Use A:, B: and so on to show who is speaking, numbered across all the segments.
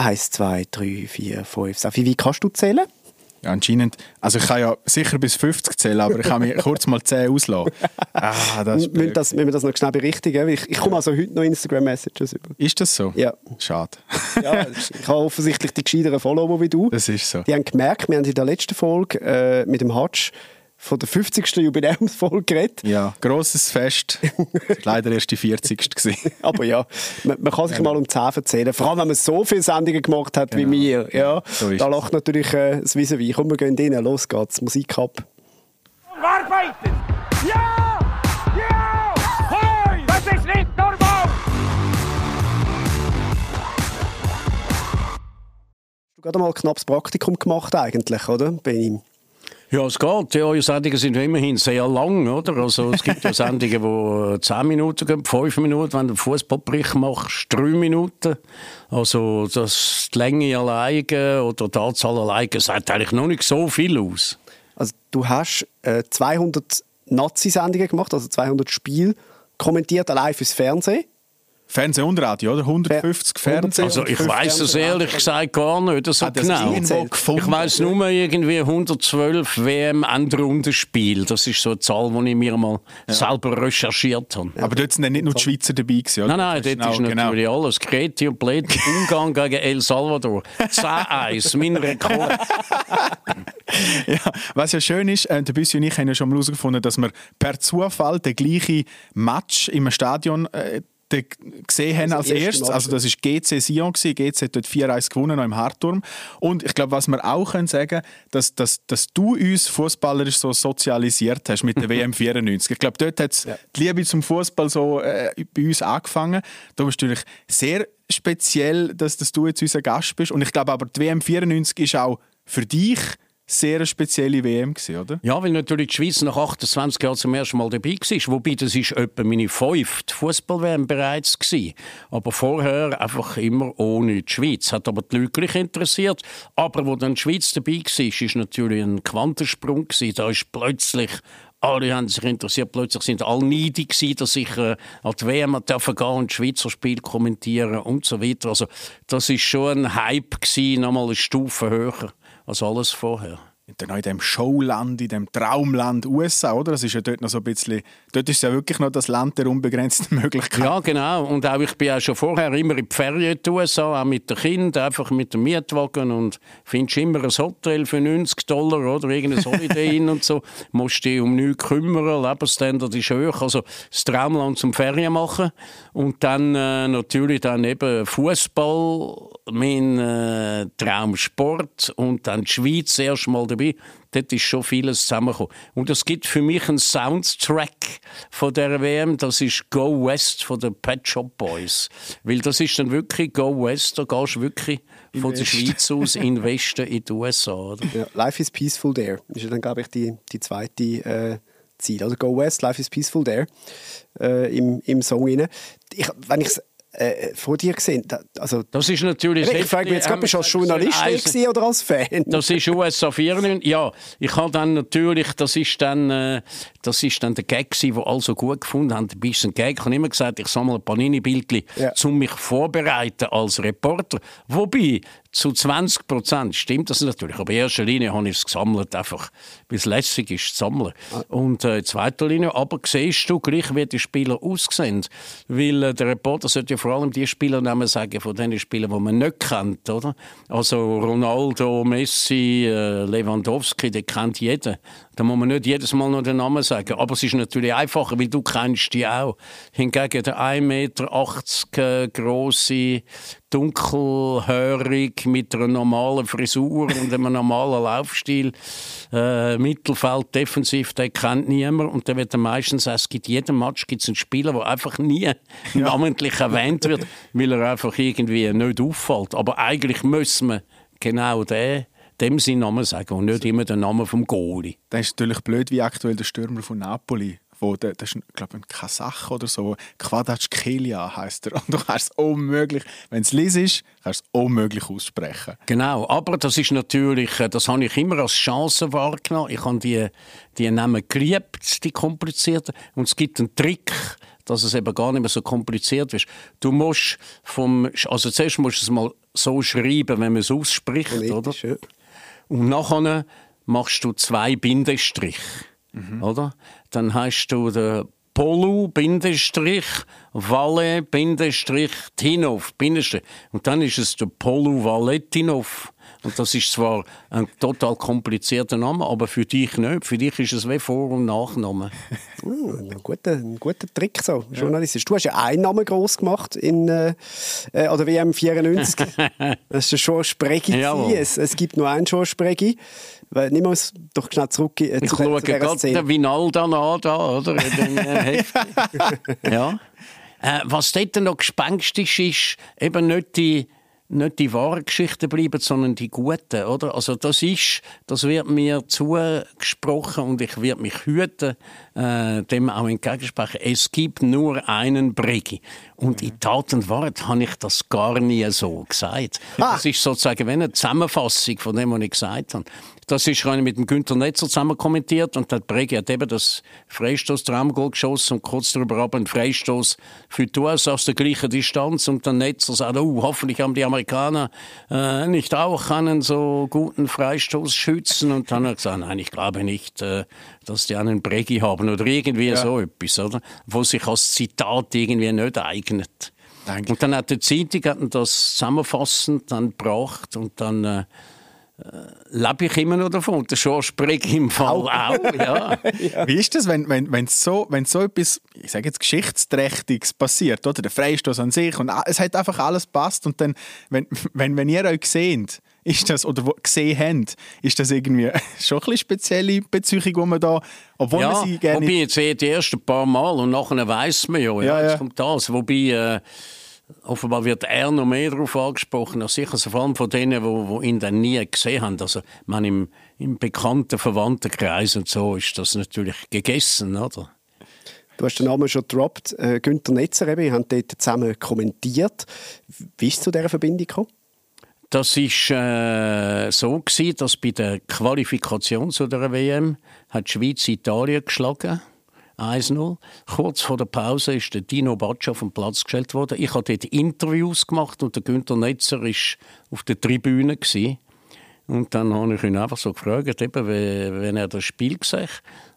A: 1, 2, 3, 4, 5, 6. Wie kannst du zählen?
B: Ja, anscheinend. Also ich kann ja sicher bis 50 zählen, aber ich kann mir kurz mal 10 auslassen. Ah,
A: das ist müssen, das, müssen wir das noch schnell berichtigen? Ich, ich komme also heute noch Instagram-Messages über.
B: Ist das so?
A: Ja.
B: Schade.
A: ja, ich habe offensichtlich die gescheiteren Follower wie du.
B: Das ist so.
A: Die haben gemerkt, wir haben in der letzten Folge äh, mit dem Hutch von der 50. Jubiläumsfolge geredet.
B: Ja, grosses Fest. Leider erst die 40.
A: Aber ja, man, man kann sich ja. mal um 10 erzählen. Vor allem, wenn man so viele Sendungen gemacht hat genau. wie wir. Ja, so da lacht natürlich äh, das vis à Komm, wir gehen rein. Los geht's. Musik ab.
C: Arbeiten! Ja! Ja! Hoi! Das ist nicht normal!
A: Du hast gerade mal ein knappes Praktikum gemacht eigentlich, oder? Bei ihm.
D: Ja, es geht. Ja, die Sendungen sind immerhin sehr lang, oder? Also es gibt ja Sendungen, die 10 Minuten gehen, 5 Minuten, wenn du einen Fußballbericht machst, 3 Minuten. Also das, die Länge alleine oder die Anzahl alleine sagt eigentlich noch nicht so viel aus.
A: Also du hast äh, 200 Nazi-Sendungen gemacht, also 200 Spiele kommentiert allein fürs Fernsehen.
B: Fernsehen und Radio, oder? 150 Fernsehen.
D: Also ich weiß es ehrlich gesagt gar nicht so genau. Ich weiß nur irgendwie 112 WM Endrundenspiel. Das ist so eine Zahl, die ich mir mal ja. selber recherchiert habe.
B: Aber dort sind nicht nur die Schweizer dabei gewesen,
D: oder? Nein, nein, dort genau, ist natürlich genau. alles. Kreti und Bled, Ungarn gegen El Salvador. 10-1, mein Rekord.
B: ja, was ja schön ist, äh, der Büssi und ich haben ja schon mal herausgefunden, dass wir per Zufall den gleichen Match im Stadion äh, gesehen haben als erstes. Also das ist GC Sion gewesen. GC hat dort 4-1 gewonnen noch im Hartturm. Und ich glaube, was wir auch können sagen, dass, dass, dass du uns fußballerisch so sozialisiert hast mit der WM 94. Ich glaube, dort hat ja. die Liebe zum Fußball so äh, bei uns angefangen. Da bist du natürlich sehr speziell, dass, dass du jetzt unser Gast bist. Und ich glaube aber, die WM 94 ist auch für dich sehr spezielle WM gewesen, oder?
D: Ja, weil natürlich die Schweiz nach 28 Jahren zum ersten Mal dabei war. Wobei, das ist etwa meine fünfte Fußball-WM bereits gewesen. Aber vorher einfach immer ohne die Schweiz. Hat aber die Leute gleich interessiert. Aber wo dann die Schweiz dabei war, ist natürlich ein Quantensprung gewesen. Da ist plötzlich alle haben sich interessiert. Plötzlich sind alle neidig dass ich äh, an die WM dürfen gehen und Schweizer Spiel kommentieren und so weiter. Also das ist schon ein Hype gewesen, nochmal eine Stufe höher als alles vorher
B: dann in dem Showland, in dem Traumland USA, oder? Das ist ja dort noch so ein bisschen, dort ist ja wirklich noch das Land der unbegrenzten Möglichkeiten.
D: Ja, genau. Und auch ich bin ja schon vorher immer in die Ferien in den USA, auch mit den Kindern, einfach mit dem Mietwagen und findest immer ein Hotel für 90 Dollar oder irgendein Holiday Inn und so. Musst dich um nichts kümmern, Lebensstandard ist hoch. Also das Traumland zum Ferien machen. Und dann äh, natürlich dann eben Fußball, mein äh, Traumsport und dann die Schweiz erst mal dabei. Dort ist schon vieles zusammengekommen. Und es gibt für mich einen Soundtrack von der WM, das ist Go West von den Pet Shop Boys. Weil das ist dann wirklich Go West, da gehst du wirklich in von der Schweiz aus in den Westen in die USA. Oder?
A: Ja, Life is Peaceful There ist ja dann, glaube ich, die, die zweite äh, Ziel. Also Go West, Life is Peaceful There äh, im, im Song. Rein. Ich, wenn ich äh, vor dir gesehen? Also,
D: das ist natürlich...
A: Ich frage mich jetzt, ob du als Journalist also, oder als Fan?
D: Das ist USA 94. Ja, ich habe dann natürlich, das ist dann, äh, das ist dann der Gag gewesen, den alle so gut gefunden haben. Ein bisschen Gag. Ich habe immer gesagt, ich sammle ein Panini-Bildchen, ja. um mich vorbereiten als Reporter. Wobei, zu 20 Prozent stimmt das natürlich. Aber in erster Linie habe ich es gesammelt, einfach, weil es lässig ist, zu sammeln. Ah. Und äh, in zweiter Linie aber siehst du gleich, wie die Spieler aussehen. Weil äh, der Reporter sollte ja vor allem die Spieler sagen, von den Spielern, die man nicht kennt. Oder? Also Ronaldo, Messi, äh, Lewandowski, den kennt jeder. Da muss man nicht jedes Mal noch den Namen sagen. Aber es ist natürlich einfacher, weil du kennst die auch. Hingegen der 1,80 Meter äh, große, dunkelhörig, mit einer normalen Frisur und einem normalen Laufstil, äh, Mittelfeld, defensiv, den kennt niemand. Und dann wird meistens, es gibt jedem Match gibt's einen Spieler, der einfach nie ja. namentlich erwähnt wird, weil er einfach irgendwie nicht auffällt. Aber eigentlich müssen wir genau den dem seinen Namen sagen und nicht immer den Namen vom Goalie.
B: Das ist natürlich blöd, wie aktuell der Stürmer von Napoli wo der, das ist, glaube ein Kasach oder so, Quadratschkelia heißt er. Und du kannst es unmöglich, wenn es liest ist, kannst du es unmöglich aussprechen.
D: Genau, aber das ist natürlich, äh, das habe ich immer als Chance wahrgenommen. Ich habe die, die Namen geliebt, die komplizierten. Und es gibt einen Trick, dass es eben gar nicht mehr so kompliziert ist. Du musst vom, also zuerst musst du es mal so schreiben, wenn man es ausspricht, Politisch, oder? Ja. Und nachher machst du zwei Bindestriche, mhm. oder? Dann hast du den Polu, Bindestrich, Valle, Bindestrich, Tinov, Bindestrich. Und dann ist es der Polu Valettinov. Und das ist zwar ein total komplizierter Name, aber für dich nicht. Für dich ist es wie Vor- und Nachname.
A: Uh, ein, guter, ein guter Trick so, journalistisch. Du hast ja einen Namen groß gemacht in äh, oder WM 94. das ist schon Spreggi. Es, es gibt nur einen George Spreggi. Nimm uns doch schnell zurück
D: äh, ich zu, schaue gerade den Vinalda an, da, oder? Äh, ja. Äh, was dort noch gespenstisch ist, eben nicht die nicht die wahren Geschichten bleiben, sondern die guten, oder? Also das ist, das wird mir zugesprochen und ich werde mich hüten, äh, dem auch entgegensprechen. Es gibt nur einen Bregi. Und in Tat und Wahrheit habe ich das gar nie so gesagt. Ah. Das ist sozusagen eine Zusammenfassung von dem, was ich gesagt habe. Das ist ich mit dem Günter Netzer zusammen kommentiert und der Bregi hat eben das Freistoß Traumgoal geschossen und kurz darüber ab einen Freistoß für die USA aus der gleichen Distanz und der Netzer sagt, oh, hoffentlich haben die Amerikaner äh, nicht auch einen so guten Freistoß schützen und dann hat er gesagt, nein, ich glaube nicht, äh, dass die einen Bregi haben oder irgendwie ja. so etwas, oder? Wo sich als Zitat irgendwie nicht eignet. Danke. Und dann hat die Zeitung das zusammenfassend dann gebracht und dann äh, lebe ich immer noch davon. Der George spricht im Fall auch. auch ja.
B: ja. Wie ist das, wenn, wenn, wenn, so, wenn so etwas, ich sage jetzt, Geschichtsträchtiges passiert, oder? Der Freistoß an sich und es hat einfach alles passt und dann, wenn, wenn, wenn ihr euch seht, ist das, oder gesehen habt, ist das irgendwie schon ein bisschen spezielle Beziehung, die man da, obwohl
D: ja,
B: man sie gerne...
D: wobei jetzt eh die ersten paar Mal und nachher weiss man ja, ja, ja, ja. kommt das, wobei... Äh, offenbar wird er noch mehr darauf angesprochen, als sicher also vor allem von denen, die, ihn dann nie gesehen haben. Also man im, im bekannten Verwandtenkreis und so ist das natürlich gegessen, oder?
A: Du hast den Namen schon gedroppt, äh, Günther Netzer, eben, ihr habt dort zusammen kommentiert. Wie ist es zu dieser Verbindung gekommen?
D: Das war äh, so gewesen, dass bei der Qualifikation zu der WM hat die Schweiz Italien geschlagen 1-0. Kurz vor der Pause ist der Dino Baccia auf den Platz gestellt worden. Ich habe dort Interviews gemacht und der Günther Netzer war auf der Tribüne. Gewesen. Und dann habe ich ihn einfach so gefragt, eben, wenn er das Spiel gesehen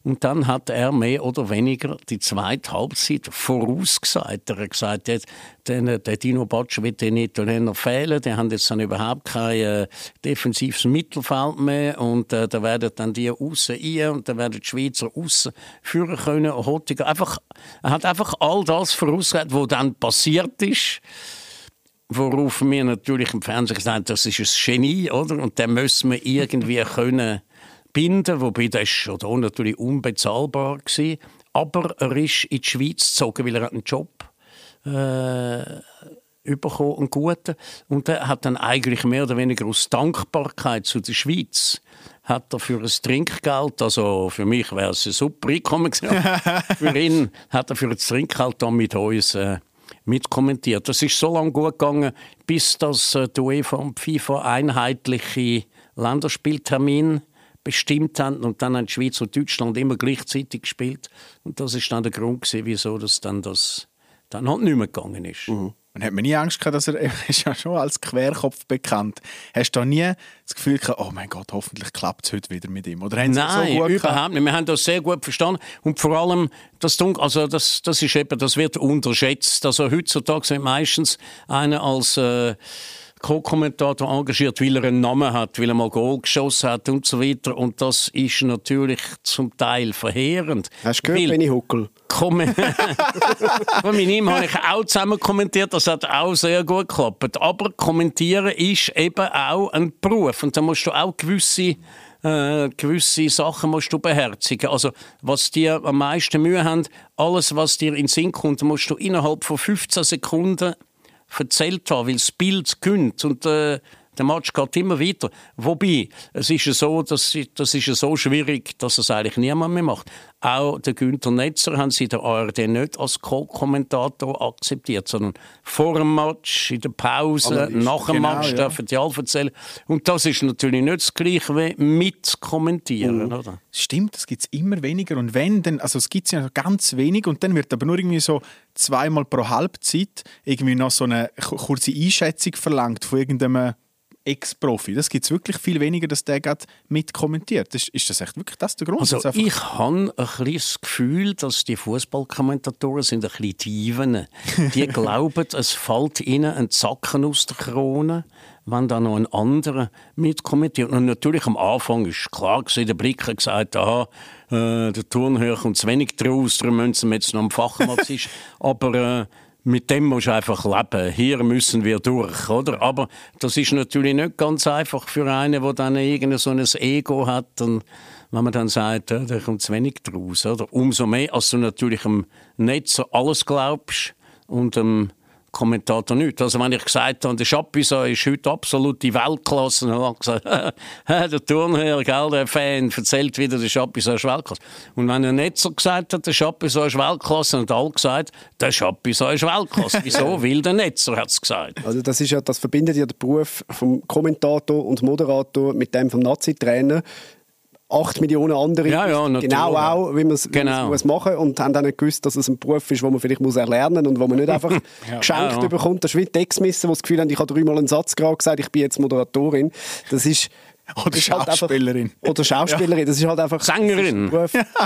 D: Und dann hat er mehr oder weniger die zweite Halbzeit vorausgesagt. Er hat gesagt, der, der, Dino Batsch wird den Italiener fehlen. Die haben jetzt dann überhaupt kein äh, defensives Mittelfeld mehr. Und äh, da werden dann die außen ein und dann werden die Schweizer außen führen können. Hottiger. Einfach, er hat einfach all das vorausgesagt, was dann passiert ist worauf wir natürlich im Fernsehen gesagt haben, das ist ein Genie, oder? Und den müssen wir irgendwie können binden, wobei das schon da natürlich unbezahlbar war. Aber er ist in die Schweiz gezogen, weil er einen Job äh, bekommen, einen guten. Und er hat dann eigentlich mehr oder weniger aus Dankbarkeit zu der Schweiz hat er für ein Trinkgeld, also für mich wäre es ein super Einkommen gewesen, für ihn hat er für ein Trinkgeld dann mit uns äh, mitkommentiert. Das ist so lange gut gegangen, bis das äh, die UEFA und FIFA einheitliche Länderspieltermin bestimmt haben und dann haben die Schweiz und Deutschland immer gleichzeitig gespielt und das ist dann der Grund gewesen, wieso das dann das dann halt nicht mehr gegangen ist.
B: Mhm. Und hat man nie Angst gehabt, dass er, er ist ja schon als Querkopf bekannt. Hast du da nie das Gefühl gehabt, oh mein Gott, hoffentlich klappt es heute wieder mit ihm?
D: Oder haben Nein, so gut überhaupt nicht. Wir haben das sehr gut verstanden. Und vor allem, das, also das, das ist eben, das wird unterschätzt. Also heutzutage sind meistens einer als, äh, Co-Kommentator engagiert, weil er einen Namen hat, weil er mal Goal geschossen hat und so weiter. Und das ist natürlich zum Teil verheerend.
A: Hast du gehört, Benny Huckel?
D: mit ihm habe ich auch zusammen kommentiert, das hat auch sehr gut geklappt. Aber kommentieren ist eben auch ein Beruf und da musst du auch gewisse äh, gewisse Sachen musst du beherzigen. Also, was dir am meisten Mühe haben, alles, was dir in den Sinn kommt, musst du innerhalb von 15 Sekunden erzählt haben, weil das Bild gönnt. Und äh, Der Match geht immer weiter. Wobei, es ist ja so, dass, das ist ja so schwierig, dass es eigentlich niemand mehr macht. Auch der Günther Netzer haben sie der ARD nicht als Co-Kommentator akzeptiert, sondern vor dem Match, in der Pause, nach dem genau, Match ja. dürfen die alle erzählen. Und das ist natürlich nicht das Gleiche wie mit kommentieren, mhm. oder?
B: Stimmt, das gibt es immer weniger. Und wenn, dann, also es gibt ja ganz wenig und dann wird aber nur irgendwie so zweimal pro Halbzeit irgendwie noch so eine kurze Einschätzung verlangt von irgendeinem Ex-Profi. Das gibt es wirklich viel weniger, dass der gerade mitkommentiert. Ist, ist das echt wirklich das der Grund?
D: Also ich habe ein das Gefühl, dass die Fußballkommentatoren sind ein bisschen Dieven. Die glauben, es fällt ihnen ein Zacken aus der Krone, wenn da noch ein anderer mitkommentiert. Und natürlich am Anfang ist klar gewesen, der Blick hat gesagt, aha, äh, der Turnhöher kommt zu wenig draus, darum müssen wir jetzt noch am Fachmatz Aber äh, mit dem musst du einfach leben. Hier müssen wir durch, oder? Aber das ist natürlich nicht ganz einfach für einen, der dann irgendein so ein Ego hat und wenn man dann sagt, ja, da kommt zu wenig draus, oder? Umso mehr, als du natürlich im Netz alles glaubst und ähm, Kommentator nicht. Also wenn ich gesagt habe, der Schapisa ist heute absolute Weltklasse, dann hat er gesagt, der Turnherr, gell, der Fan, erzählt wieder, der Schapisa ist Weltklasse. Und wenn er nicht so gesagt hat, der Schapisa ist Weltklasse, dann hat alle gesagt, der Schapisa ist Weltklasse. Wieso? Weil der Netzer hat es gesagt.
A: Also das ist ja, das verbindet ja den Beruf vom Kommentator und Moderator mit dem vom Nazi-Trainer. 8 Millionen andere
D: ja, ja,
A: genau auch, wie man es genau. muss machen und haben dann nicht gewusst, dass es ein Beruf ist, den man vielleicht muss erlernen und wo man nicht einfach ja, geschenkt ja, bekommt. Das ist wie Textmissen, wo das Gefühl haben, ich habe dreimal einen Satz gerade gesagt, ich bin jetzt Moderatorin. Das ist
B: oder Schauspielerin.
A: Halt einfach, oder Schauspielerin, das ist halt einfach...
D: Sängerin.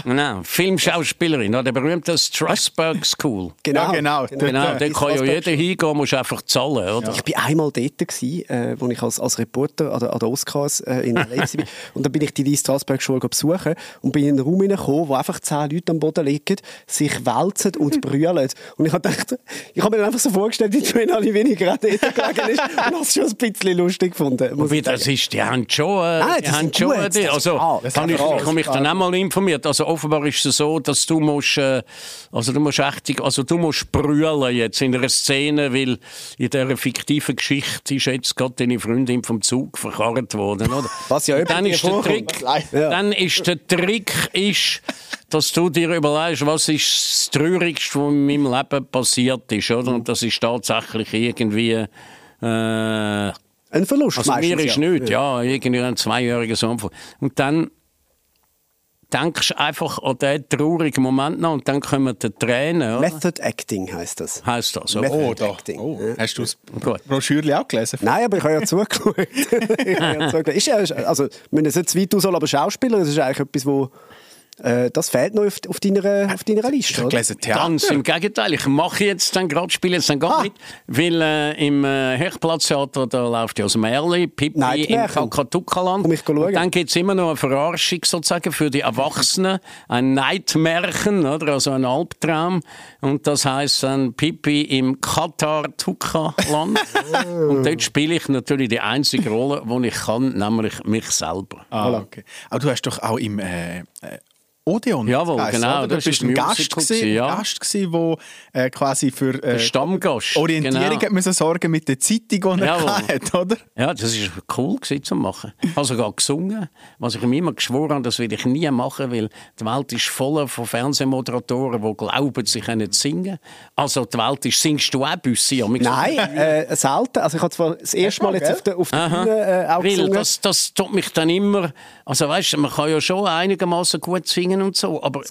D: genau, Filmschauspielerin, an der berühmten Strasbourg School.
B: Genau, ja, genau.
D: Genau, genau da kann ja jeder hingehen, muss einfach zahlen, oder?
A: Ich war einmal dort, gewesen, äh, wo ich als, als Reporter an der, an der Oscars äh, in L.A. war. und dann bin ich die Strasbourg Schule besuchen und bin in einen Raum hineingekommen, wo einfach zehn Leute am Boden liegen, sich wälzen und brüllen. Und ich habe gedacht, ich habe mir einfach so vorgestellt, wie wenn alle weniger dort gelegen ist und habe es schon ein bisschen lustig gefunden.
D: Wie das ist, die haben schon schon, äh, Nein, haben schon gut, die, also, ah, ich, ich habe mich dann auch mal informiert. Also offenbar ist es so, dass du musst, äh, also du musst echt, also du musst brüllen jetzt in einer Szene, weil in dieser fiktiven Geschichte ist jetzt gerade deine Freundin vom Zug verkarrt worden, oder?
A: Was ja
D: dann ist der Trick, ja. dann ist der Trick ist, dass du dir überlegst, was ist das Traurigste, was in meinem Leben passiert ist, oder? Und das ist tatsächlich irgendwie äh,
A: ein Verlust
D: also mir ist ja. nichts, ja, irgendwie ein zweijähriger Sohn. Und dann denkst du einfach an diesen traurigen Moment noch und dann kommen die Tränen. Oder?
A: Method Acting heisst das.
D: Heißt das, so.
B: Oh, da. Acting. Oh. Hast du das Broschürchen auch gelesen?
A: Nein, aber ich habe ja zugeschaut. ich habe ja zugeschaut. Ist ja, also, wir müssen jetzt weit aus, aber Schauspieler, das ist eigentlich etwas, wo äh, das fehlt noch auf, auf, deiner, auf deiner Liste,
B: oder? Theater.
D: Ganz im Gegenteil. Ich mache jetzt dann gerade, spiele jetzt dann gar ah. mit, weil äh, im äh, Hechplatztheater, da läuft ja das Märli, Pippi im Kakatukaland. Und dann gibt es immer noch eine Verarschung sozusagen für die Erwachsenen, ein Neidmärchen, oder? also ein Albtraum. Und das heißt dann Pippi im Katar-Tuka-Land. Und dort spiele ich natürlich die einzige Rolle, die ich kann, nämlich mich selber.
B: Ah, okay. Aber du hast doch auch im äh, äh Odeon.
D: Jawohl,
B: heisst,
D: genau.
B: Oder? Du bist ein Gast, gewesen, ja. Gast gewesen, wo äh, quasi für
D: äh, Stammgast.
B: Orientierung genau. müssen sorgen mit der Zeitung, die er hat, oder?
D: Ja, das war cool gewesen, zu machen. Ich habe sogar gesungen, was ich mir immer geschworen habe, das will ich nie machen, weil die Welt ist voll von Fernsehmoderatoren, die glauben, sie können singen. Also die Welt ist, singst du auch Büssi?
A: Nein, äh, selten. Also ich habe zwar das erste Mal jetzt auf der, auf der Bühne äh, auch
D: weil
A: gesungen.
D: Das, das tut mich dann immer, also weißt du, man kann ja schon einigermaßen gut singen, singen und so. Aber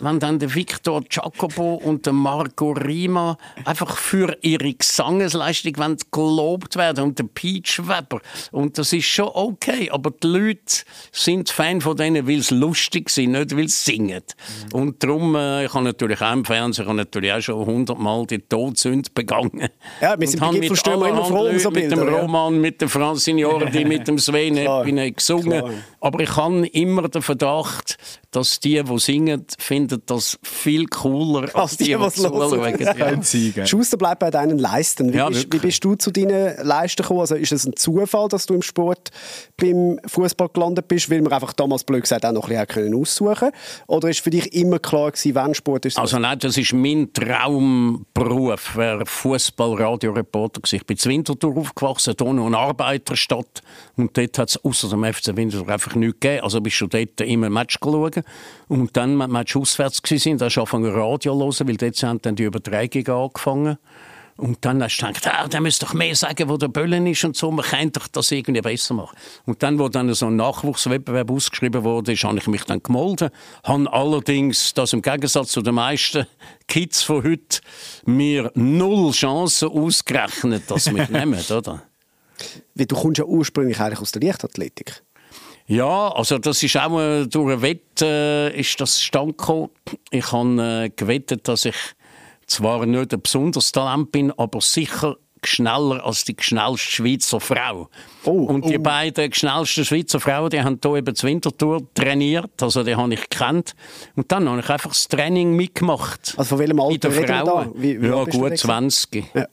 D: wenn dann der Victor Jacopo und der Marco Rima einfach für ihre Gesangsleistung gelobt werden und der Peach Weber und das ist schon okay, aber die Leute sind Fan von denen, weil sie lustig sind, nicht weil sie singen. Mhm. Und darum, äh, ich habe natürlich auch im Fernsehen, ich habe natürlich auch schon hundertmal die Todsünde begangen.
A: Ja, wir sind und mit immer froh
D: um so Mit dem Roman, mit dem Francine die mit dem Sven Epine gesungen. Klar. Aber ich habe immer den Verdacht, dass die, die singen, finden das viel cooler als, als die, die, die zuschauen.
A: Ja. Schuster bleibt bei deinen Leisten. Wie, ja, bist, wie, bist, du zu deinen Leisten gekommen? Also ist es ein Zufall, dass du im Sport beim Fußball gelandet bist, weil wir einfach damals blöd gesagt auch noch ein bisschen aussuchen können? Oder ist für dich immer klar gewesen, wenn Sport ist?
D: Also nein, das ist mein Traumberuf, Fußball-Radioreporter Ich bin in Winterthur aufgewachsen, hier noch eine Arbeiterstadt. Und dort hat es außer dem FC Winterthur einfach nichts gegeben. Also bist du dort immer Match schauen. Und dann, wenn wir auswärts waren, da hast du angefangen Radio hören, weil dort haben dann die Übertragungen angefangen. Und dann hast du gedacht, ah, der müsste doch mehr sagen, wo der Böllen ist und so, man könnte doch das irgendwie besser machen. Und dann, wo dann so ein Nachwuchswettbewerb ausgeschrieben wurde, habe ich mich dann gemolden, habe allerdings, das im Gegensatz zu den meisten Kids von heute, mir null Chancen ausgerechnet, dass sie mich nehmen, oder?
A: Wie, du kommst ja ursprünglich eigentlich aus der Leichtathletik.
D: Ja, also das ist auch äh, durch ein Wett äh, ist das stand gekommen. Ich habe äh, gewettet, dass ich zwar nicht ein besonderes Talent bin, aber sicher schneller als die schnellste Schweizer Frau. Oh, und die oh. beiden schnellsten Schweizer Frauen, die haben hier eben die Wintertour trainiert, also die habe ich gekannt. Und dann habe ich einfach das Training mitgemacht.
A: Also von welchem Alter
D: reden da? Wie, wie ja, gut 20. Ja.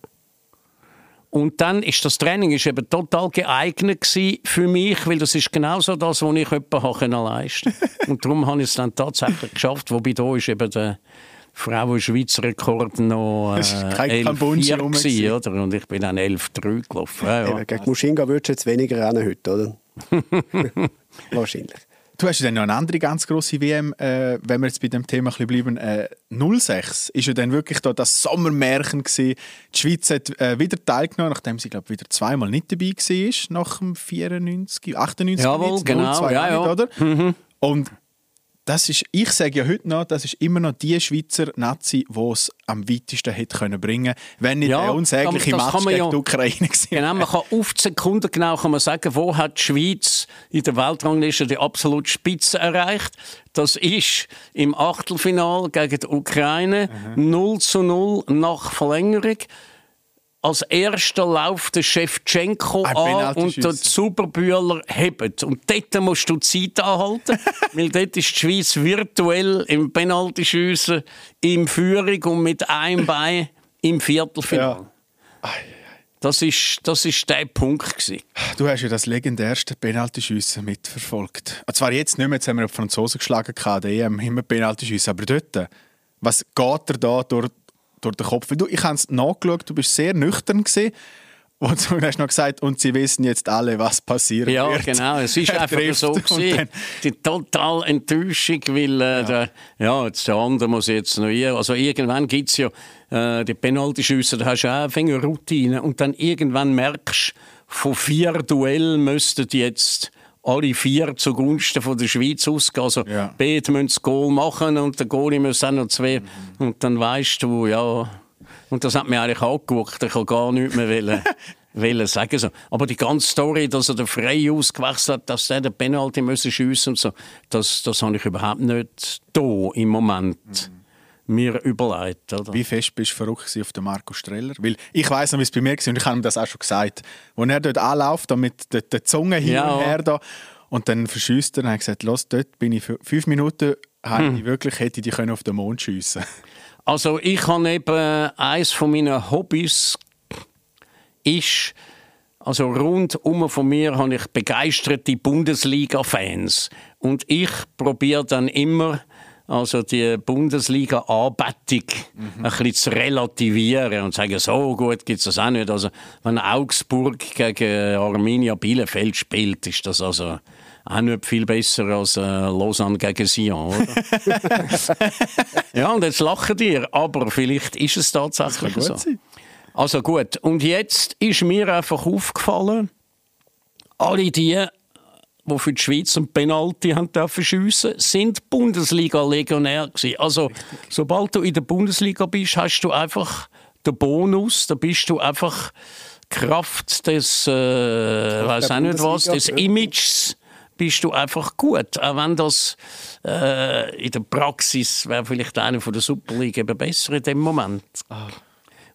D: Und dann ist das Training ist eben total geeignet für mich, weil das ist genauso das, was ich etwa leisten konnte. Und darum habe ich es dann tatsächlich geschafft, wobei da ist eben der Frauen-Schweizer Rekord noch äh, 11,4 oder? Und ich bin dann 11,3 gelaufen. Ja,
A: ja. Gegen Muschinga würdest du jetzt weniger rennen heute, oder? Wahrscheinlich.
B: Du hast ja dann noch eine andere ganz grosse WM, äh, wenn wir jetzt bei dem Thema ein bleiben. Äh, 06 ist ja dann wirklich da das Sommermärchen gewesen. Die Schweiz hat äh, wieder teilgenommen, nachdem sie glaube wieder zweimal nicht dabei war, nach dem 94, 98.
D: Jawohl, genau, ja, ja.
B: Nicht, oder? Mhm. Und das ist, ich sage ja heute noch, das ist immer noch die Schweizer Nazi, die es am weitesten hätte können bringen wenn nicht ja, der unsägliche Match gegen ja, die Ukraine gewesen
D: Genau, man kann auf die Sekunde genau kann man sagen, wo hat die Schweiz in der Weltrangliste die absolute Spitze erreicht. Das ist im Achtelfinal gegen die Ukraine mhm. 0 zu 0 nach Verlängerung als erster läuft der Shevchenko an und der Zuberbühler hebt. Und dort musst du Zeit anhalten, weil dort ist die Schweiz virtuell im Penaltyschiessen in Führung und mit einem Bein im Viertelfinale. Ja. Das ist, das ist der Punkt. Gewesen.
B: Du hast ja das legendärste Penaltyschiessen mitverfolgt. Ah, zwar jetzt nicht mehr, jetzt haben wir die Franzosen geschlagen, die EM, immer Penaltyschiessen, aber dort, was geht er da durch durch den Kopf. Du, ich habe es nachgeschaut, du bist sehr nüchtern gewesen. Und du hast noch gesagt, und sie wissen jetzt alle, was passiert
D: ja,
B: wird.
D: Ja, genau. Es ist einfach so gewesen. Die total Enttäuschung, weil äh, ja. Der, ja, jetzt der andere muss jetzt noch hier. Also irgendwann gibt es ja äh, die Penaltyschüsse, da hast du auch eine Routine. Und dann irgendwann merkst du, von vier Duellen müssten jetzt alle vier zugunsten von der Schweiz ausgehen. Also ja. beide müssen das Goal machen und der Goalie muss auch noch zwei. Mhm. Und dann weißt du, ja... Und das hat mir eigentlich angeguckt. Ich kann gar nichts mehr wollen, wollen sagen. So. Aber die ganze Story, dass er den Frey ausgewechselt hat, dass er den Penalty müssen schiessen und so, das, das habe ich überhaupt nicht da im Moment. Mhm mir überlegt. Oder?
B: Wie fest bist du verrückt auf den Marco Streller? Weil ich weiß noch, wie es bei mir war und ich habe ihm das auch schon gesagt. Als er dort anläuft, mit der, der Zunge hin ja. und her da, und dann verschießt er und hat gesagt, los, dort bin ich für fünf Minuten, hm. ich wirklich hätte ich auf den Mond schiessen
D: Also ich habe eben, eines von meinen Hobbys ist, also rundum von mir habe ich begeisterte Bundesliga-Fans. Und ich probiere dann immer, also die Bundesliga-Anbetung mhm. ein bisschen zu relativieren und zu sagen, so gut gibt es das auch nicht. Also wenn Augsburg gegen Arminia Bielefeld spielt, ist das also auch nicht viel besser als äh, Lausanne gegen Sion, oder? ja, und jetzt lachen die, aber vielleicht ist es tatsächlich so. Sein. Also gut, und jetzt ist mir einfach aufgefallen, alle die die für die Schweiz einen Penalty haben dürfen schiessen, sind Bundesliga-Legionär gewesen. Also, Richtig. sobald du in der Bundesliga bist, hast du einfach den Bonus, da bist du einfach Kraft des, äh, weiß auch nicht was, des Images bist du einfach gut. Auch wenn das äh, in der Praxis wäre vielleicht einer von der Superliga eben besser in dem Moment. Ah.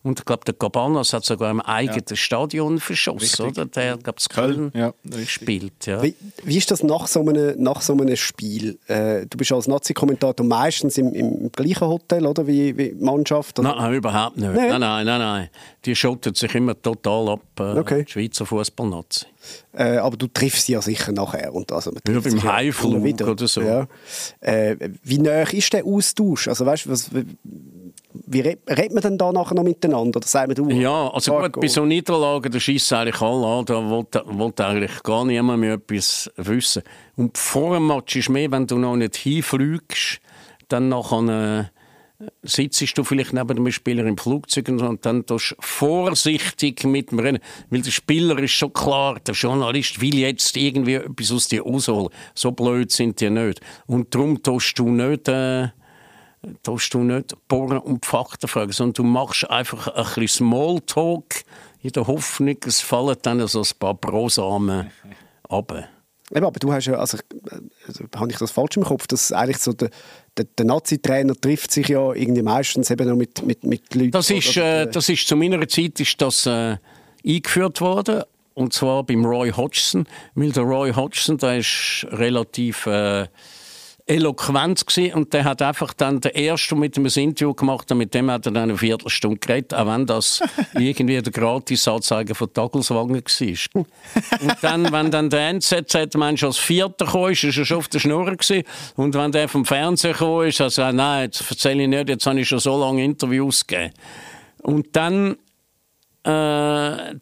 D: Und ich glaube, der Cabanas hat sogar im eigenen ja. Stadion verschossen, Richtig. oder? Der, glaube ich, Köln, Köln ja, gespielt. Ja.
A: Wie, wie, ist das nach so einem, nach so einem Spiel? Äh, du bist als Nazi-Kommentator meistens im, im, gleichen Hotel, oder? Wie, wie Mannschaft?
D: Oder? Nein, überhaupt nicht. Nein, nein, nein. nein. Die schottet sich immer total ab, äh, okay. die Schweizer Fußballnazi.
A: Äh, aber du triffst sie ja sicher nachher. Und also,
D: ja, beim Heimflug oder so. Ja.
A: Äh, wie nah ist der Austausch? Also, weißt, was, wie redet man denn da nachher noch miteinander? Oder
D: sagt man, du, ja, also gut, bei so Niederlagen, da schießt eigentlich alle an, da wollte eigentlich gar niemand mehr etwas wissen. Und vor dem Match ist mehr, wenn du noch nicht hinfliegst, dann nachher äh, sitzt du vielleicht neben dem Spieler im Flugzeug und dann tust du vorsichtig mit dem Rennen, weil der Spieler ist schon klar, der Journalist will jetzt irgendwie etwas aus dir rausholen. So blöd sind die nicht. Und darum tust du nicht... Äh, tust du nicht bohren und die Fakten fragen, sondern du machst einfach ein bisschen Smalltalk in der Hoffnung, es fallen dann so ein paar Brosamen ab.
A: aber du hast ja, also, also habe ich das falsch im Kopf, dass eigentlich so der, der, der Nazi-Trainer trifft sich ja irgendwie meistens eben noch mit, mit, mit Leuten.
D: Das ist, äh, das ist zu meiner Zeit ist das äh, eingeführt worden und zwar beim Roy Hodgson, weil der Roy Hodgson, der ist relativ äh, eloquent gewesen und der hat einfach dann der erste mit dem Interview gemacht und mit dem hat er dann eine Viertelstunde geredet, auch wenn das irgendwie der Gratisanzeige von Tagelswagen war. und dann, wenn dann der NZZ Mensch als Vierter kam, ist er schon auf der Schnur gewesen. und wenn der vom Fernsehen kam, ist er gesagt, nein, jetzt erzähle ich nicht, jetzt habe ich schon so lange Interviews gegeben. Und dann äh,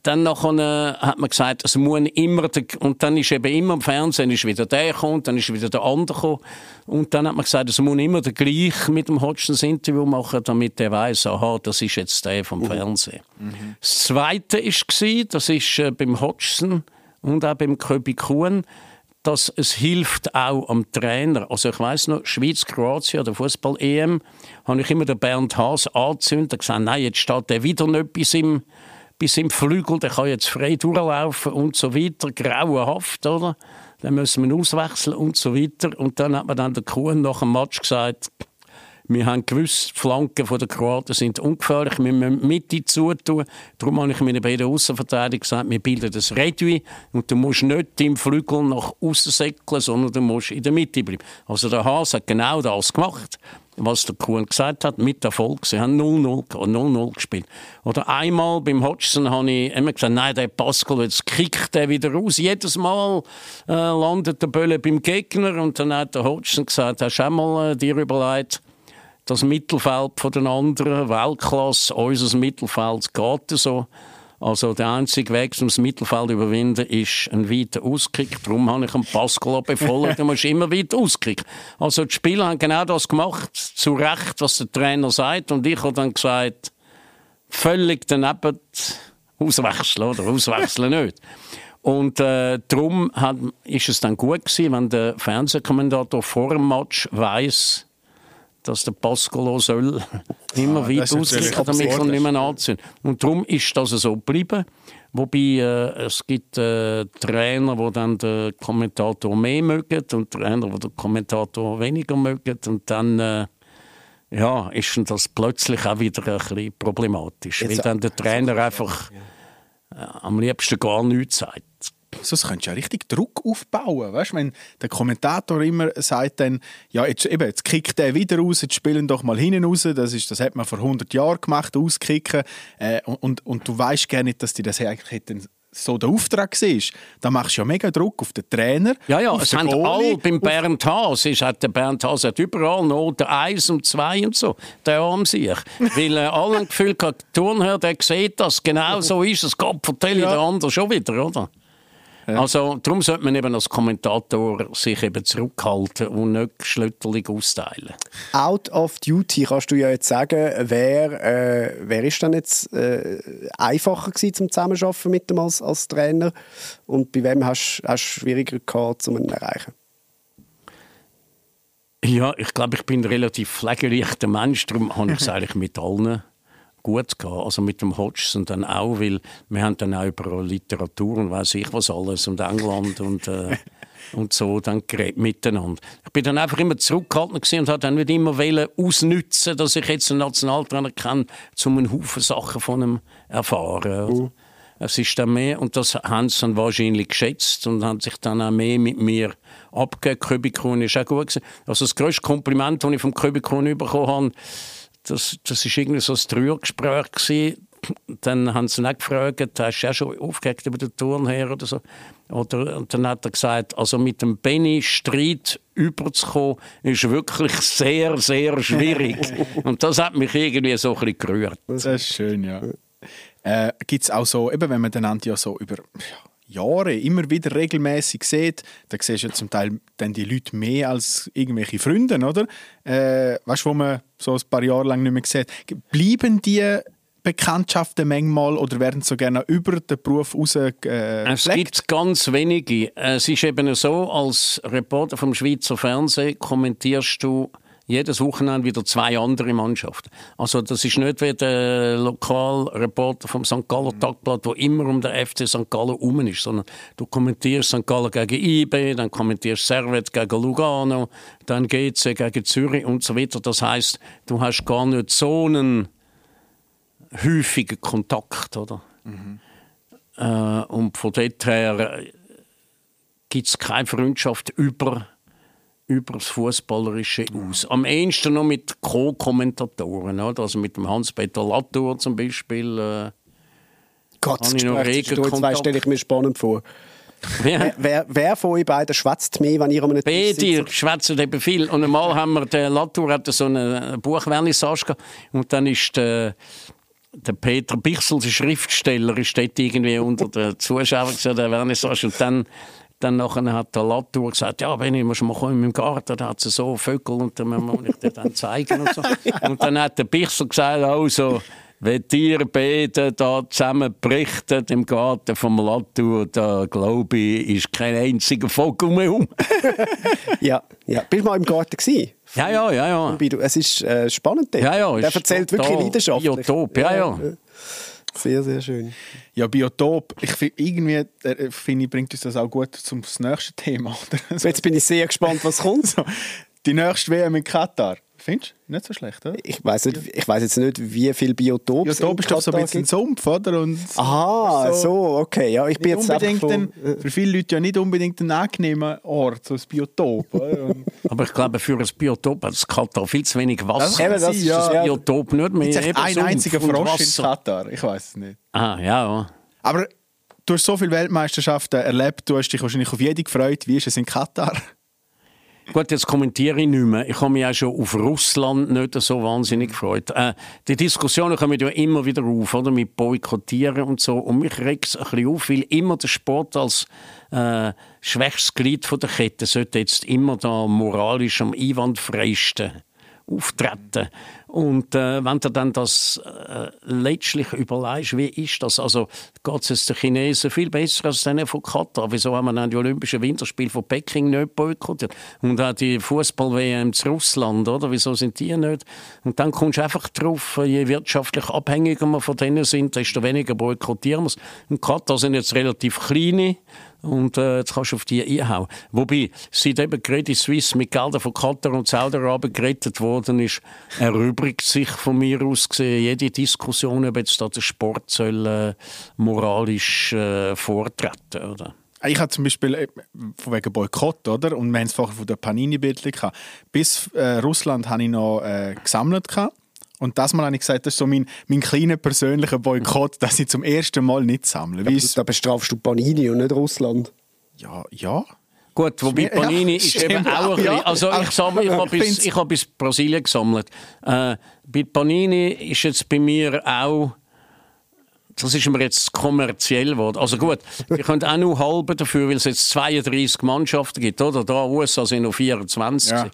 D: dann nachher, hat man gesagt, es muss immer, der, und dann ist eben immer im Fernsehen ist wieder der gekommen, dann ist wieder der andere gekommen. Und dann hat man gesagt, es muss immer der gleich mit dem Hodgson Interview machen, damit er weiß, aha, das ist jetzt der vom mhm. Fernsehen. Mhm. Das Zweite war, das ist äh, beim Hodgson und auch beim Köbi Kuhn, dass es hilft auch am Trainer. Also ich weiß noch, Schweiz-Kroatien, der Fußball-EM, habe ich immer den Bernd Haas angezündet und gesagt, nein, jetzt steht der wieder nicht bis im bis im Flügel, der kann jetzt frei durchlaufen und so weiter, grauenhaft, oder? Dann müssen wir ihn auswechseln und so weiter. Und dann hat man dann der Kuhn nach dem Match gesagt, wir haben gewusst, die Flanken der Kroaten sind ungefährlich, wir müssen Mitte zutun. Darum habe ich meinen beiden Außenverteidigern gesagt, wir bilden das Redui und du musst nicht im Flügel nach außen säckeln, sondern du musst in der Mitte bleiben. Also der Haas hat genau das gemacht was der Kuhn gesagt hat, mit Erfolg. Sie haben 0-0 0-0 gespielt. Oder einmal beim Hodgson habe ich immer gesagt, nein, der Pascal, jetzt kickt er wieder raus. Jedes Mal äh, landet der Bölle beim Gegner und dann hat der Hodgson gesagt, hast du auch mal äh, dir überlegt, das Mittelfeld von den anderen, Weltklasse, unser Mittelfeld geht so. Also der einzige Weg, um das Mittelfeld zu überwinden, ist ein weiter Auskick. Darum habe ich einen Pascal befohlen, du musst immer weiter auskicken. Also die Spieler haben genau das gemacht, zu Recht, was der Trainer sagt. Und ich habe dann gesagt, völlig daneben auswechseln, oder? Auswechseln nicht. Und äh, darum hat, ist es dann gut gewesen, wenn der Fernsehkommentator vor dem Match weiß, dass der Pascolo soll immer ah, weit ausrichten, damit er nicht mehr anziehen. Und darum ist das so geblieben. Wobei äh, es gibt äh, Trainer, die dann den Kommentator mehr mögen und Trainer, die den Kommentator weniger mögen. Und dann äh, ja, ist das plötzlich auch wieder ein bisschen problematisch, Jetzt, weil dann der Trainer einfach äh, am liebsten gar nichts sagt
B: sonst könntest du ja richtig Druck aufbauen. Weißt, wenn der Kommentator immer sagt dann, ja, jetzt, eben, jetzt kickt der wieder raus, jetzt spielen doch mal hinten raus. Das, ist, das hat man vor 100 Jahren gemacht, auskicken. Äh, und, und, und, du weißt gar nicht, dass die das eigentlich hätten so der Auftrag war, dann machst du ja mega Druck auf den Trainer.
D: Ja, ja, es haben alle beim Bernd Haas, ist, hat der Bernd Haas hat überall Noten 1 und 2 und so, der arm sich. Weil äh, alle ein Gefühl der Turnherr, der sieht das, genau so ist es, Gott vertelle ja. der andere schon wieder, oder? Ja. Also darum sollte man eben als Kommentator sich eben zurückhalten und nicht schlütterlich austeilen.
A: Out of duty kannst du ja jetzt sagen, wer, äh, wer ist dann jetzt äh, einfacher gewesen zum Zusammenarbeiten mit dem als, als Trainer und bei wem hast du schwieriger gehabt, um ihn zu erreichen?
D: Ja, ich glaube, ich bin ein relativ pflegeleichter Mensch, darum habe ich es eigentlich mit allen gut gehen. Also mit dem Hodgson dann auch, weil wir haben dann auch über Literatur und weiß ich was alles und England und äh, und so dann geredet miteinander. Ich bin dann einfach immer zurückgehalten und habe dann nicht immer ausnützen, dass ich jetzt einen Nationaltrainer kenne, um einen Haufen Sachen von ihm erfahren. Uh. Es ist dann mehr, und das haben sie dann wahrscheinlich geschätzt und haben sich dann auch mehr mit mir abgegeben. Köbikon ist auch gut gewesen. Also das grösste Kompliment, das ich vom Köbikon bekommen habe, das, das ist irgendwie so ein Dreiergespräch gewesen. Dann haben sie ihn auch gefragt, hast du ja schon aufgeregt über den Turnherr oder so? Oder, und dann hat er gesagt, also mit dem Benny Streit überzukommen, ist wirklich sehr, sehr schwierig. und das hat mich irgendwie so ein bisschen gerührt.
B: Das ist schön, ja. Äh, Gibt es auch so, eben wenn man dann ja so über Jahre immer wieder regelmäßig sieht, dann siehst du ja zum Teil dann die Leute mehr als irgendwelche Freunde, oder? Äh, weißt du, wo man so ein paar Jahre lang nicht mehr sieht. Bleiben die Bekanntschaften manchmal oder werden so gerne über den Beruf raus äh,
D: Es gibt ganz wenige. Es ist eben so, als Reporter vom Schweizer Fernsehen kommentierst du jedes Wochenende wieder zwei andere Mannschaften. Also das ist nicht wie der Lokalreporter vom St. Galler mhm. Tagblatt, der immer um den FC St. Gallen herum ist, sondern du kommentierst St. Gallen gegen IB, dann kommentierst Servet gegen Lugano, dann GC gegen Zürich und so weiter. Das heißt, du hast gar nicht so einen häufigen Kontakt, oder? Mhm. Äh, und von dort her gibt es keine Freundschaft über über das Fußballerische aus. Am ehesten noch mit Co-Kommentatoren, also mit dem Hans-Peter Latour zum Beispiel. Äh,
A: Gott, das Gespräch zwei stelle ich mir spannend vor. Ja. Wer, wer, von euch beiden schwätzt mehr, wenn ihr um einen
D: Tisch Beide schwätzen eben viel. Und einmal haben wir, der Latour hatte so eine Buchvernissage und dann ist der, der Peter Bichsel, der Schriftsteller, ist dort irgendwie unter den Zuschauern der Vernissage und dann dann nachher hat der Latour gesagt, ja, wenn ich mal kommen im Garten, da hat sie so Vögel und dann muss ich dir dann zeigen und so. Und dann hat der Bichsel gesagt, also, wenn ihr beide da zusammen berichtet im Garten vom Latour, da glaube ich, ist kein einziger Vogel mehr um.
A: ja, ja. Bist du mal im Garten gewesen?
D: Ja, ja, ja, ja.
A: Es ist äh, spannend.
D: Ja, ja.
A: Der erzählt wirklich leidenschaftlich.
D: Biotop, ja, ja.
A: Sehr, sehr schön.
B: Ja, Biotop, ich find, irgendwie äh, finde ich, bringt uns das auch gut zum nächsten Thema.
A: Jetzt bin ich sehr gespannt, was kommt.
B: Die nächste WM in Katar. Findest du? Nicht so schlecht, oder?
A: Ich weiß jetzt nicht, wie viel Biotope
B: Biotop ist doch so ein bisschen ein Sumpf, oder? Und
A: Aha, so, so, okay. Ja, ich bin jetzt
B: unbedingt ein, Für viele Leute ja nicht unbedingt ein angenehmer Ort, so ein Biotop.
D: Aber ich glaube, für ein Biotop es Katar viel zu wenig Wasser.
B: Das, das ist ja.
D: das Biotop nicht mehr.
B: Es ist ein einziger Frosch in Katar, ich weiß es nicht.
D: Ah, ja.
B: Aber du hast so viele Weltmeisterschaften erlebt, du hast dich wahrscheinlich auf jede gefreut. Wie ist es in Katar?
D: Gut, jetzt kommentiere ich nicht mehr. Ich habe mich auch schon auf Russland nicht so wahnsinnig gefreut. Äh, die Diskussionen kommen ja immer wieder auf, oder? Mit Boykottieren und so. Und mich regt es ein bisschen auf, weil immer der Sport als äh, schwächstes Glied der Kette sollte jetzt immer da moralisch am einwandfreisten auftreten. Und äh, wenn du dann das äh, letztlich überlegst, wie ist das? Also geht es den Chinesen viel besser als denen von Katar? Wieso haben wir die Olympischen Winterspiele von Peking nicht boykottiert? Und auch die Fußball-WM zu Russland, oder? Wieso sind die nicht? Und dann kommst du einfach drauf, je wirtschaftlich abhängiger wir von denen sind, desto weniger boykottieren wir es. Und Katar sind jetzt relativ kleine und äh, jetzt kannst du auf die einhauen. Wobei, seit eben Credit Suisse mit Geldern von Katar und Saudi-Arabien gerettet worden ist, erübrigt sich von mir aus gesehen jede Diskussion, ob jetzt da der Sport soll, äh, moralisch äh, vortreten oder?
B: Ich habe zum Beispiel äh, von wegen Boykott, oder? Und wir haben es vorher von der Panini-Bildchen Bis äh, Russland habe ich noch äh, gesammelt gehabt. Und das Mal habe ich gesagt, das ist so mein, mein kleiner persönlicher Boykott, dass ich zum ersten Mal nicht sammle.
A: Ja, da bestrafst du Panini und nicht Russland.
B: Ja, ja.
D: Gut, wobei Panini ja, ist eben auch ein ja, Also ich, sammle, ich habe bis, hab bis Brasilien gesammelt. Äh, bei Panini ist jetzt bei mir auch das ist mir jetzt kommerziell geworden. Also gut, wir können auch nur halbe dafür, weil es jetzt 32 Mannschaften gibt, oder? Da USA sind noch 24. Ja.